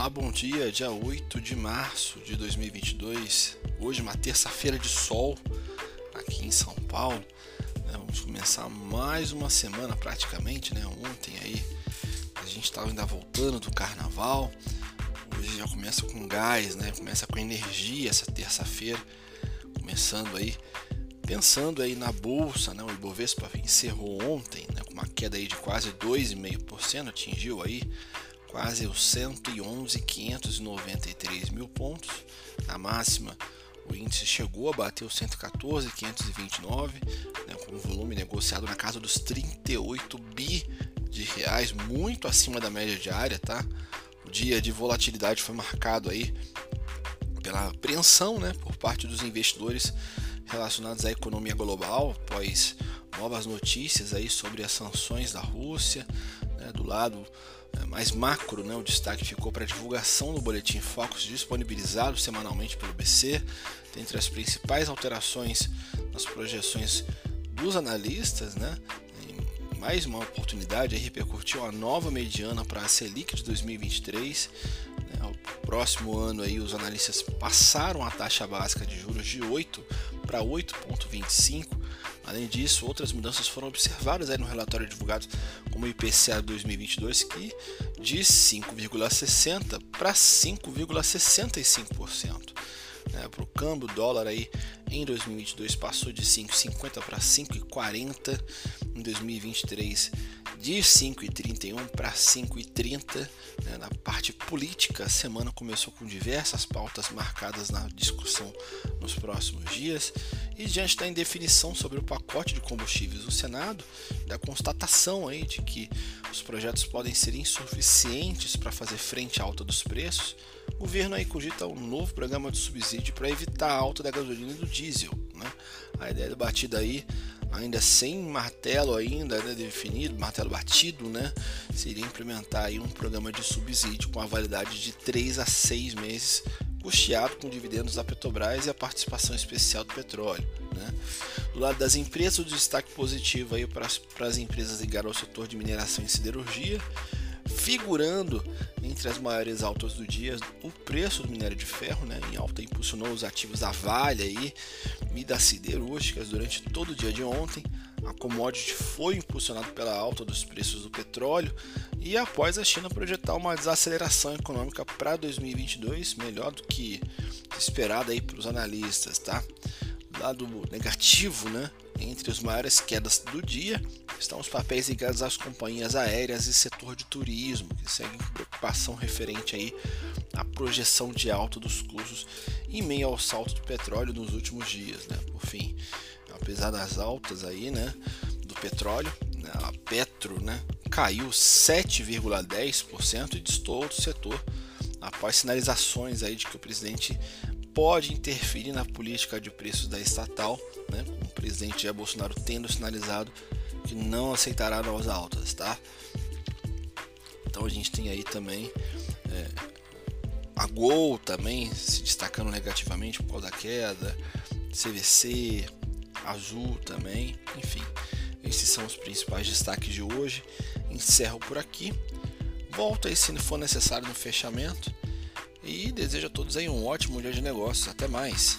Olá, bom dia, dia 8 de março de 2022. Hoje, uma terça-feira de sol aqui em São Paulo. Né? Vamos começar mais uma semana praticamente, né? Ontem aí a gente estava ainda voltando do carnaval. Hoje já começa com gás, né? Começa com energia essa terça-feira. Começando aí, pensando aí na bolsa, né? O Ibovespa encerrou ontem, né? Com uma queda aí de quase 2,5%, atingiu aí quase os 111.593 mil pontos. Na máxima, o índice chegou a bater os 114.529, né, com um volume negociado na casa dos 38 bi de reais, muito acima da média diária, tá? O dia de volatilidade foi marcado aí pela apreensão, né, por parte dos investidores relacionados à economia global, após novas notícias aí sobre as sanções da Rússia, né, do lado é, mais macro, né, o destaque ficou para a divulgação do boletim Focus disponibilizado semanalmente pelo BC, dentre as principais alterações nas projeções dos analistas, né, mais uma oportunidade aí repercutiu a nova mediana para a Selic de 2023. Né, o próximo ano aí os analistas passaram a taxa básica de juros de 8 para 8,25 Além disso, outras mudanças foram observadas aí no relatório divulgado como o IPCA 2022, que de 5,60% para 5,65%. Né, para o câmbio, o dólar aí em 2022 passou de 5,50 para 5,40, em 2023 de 5,31 para 5,30. Né, na parte política, a semana começou com diversas pautas marcadas na discussão nos próximos dias e diante da indefinição sobre o pacote de combustíveis do Senado, da constatação aí de que os projetos podem ser insuficientes para fazer frente à alta dos preços, o governo aí cogita um novo programa de subsídio para evitar a alta da gasolina e do diesel. Né? A ideia debatida aí ainda sem martelo ainda né, definido, martelo batido, né, seria implementar aí um programa de subsídio com a validade de 3 a 6 meses, custeado com dividendos da Petrobras e a participação especial do petróleo. Né. Do lado das empresas, o destaque positivo aí para as empresas ligadas ao setor de mineração e siderurgia, figurando entre as maiores altas do dia o preço do minério de ferro, né, em alta impulsionou os ativos da Vale aí, e das siderúrgicas durante todo o dia de ontem. A commodity foi impulsionada pela alta dos preços do petróleo e após a China projetar uma desaceleração econômica para 2022, melhor do que esperado aí pelos analistas, tá? Lado negativo, né? Entre as maiores quedas do dia estão os papéis ligados às companhias aéreas e setor de turismo, que seguem com preocupação referente aí à projeção de alta dos custos em meio ao salto do petróleo nos últimos dias, né? Por fim, apesar das altas aí, né, do petróleo, né, a Petro, né, caiu 7,10% e distou do setor após sinalizações aí de que o presidente pode interferir na política de preços da estatal, né, o presidente Jair Bolsonaro tendo sinalizado que não aceitará novas altas, tá? Então a gente tem aí também é, a Gol também se destacando negativamente por causa da queda, CVC, Azul também, enfim. Esses são os principais destaques de hoje. Encerro por aqui. Volto aí se for necessário no fechamento. E desejo a todos aí um ótimo dia de negócios. Até mais.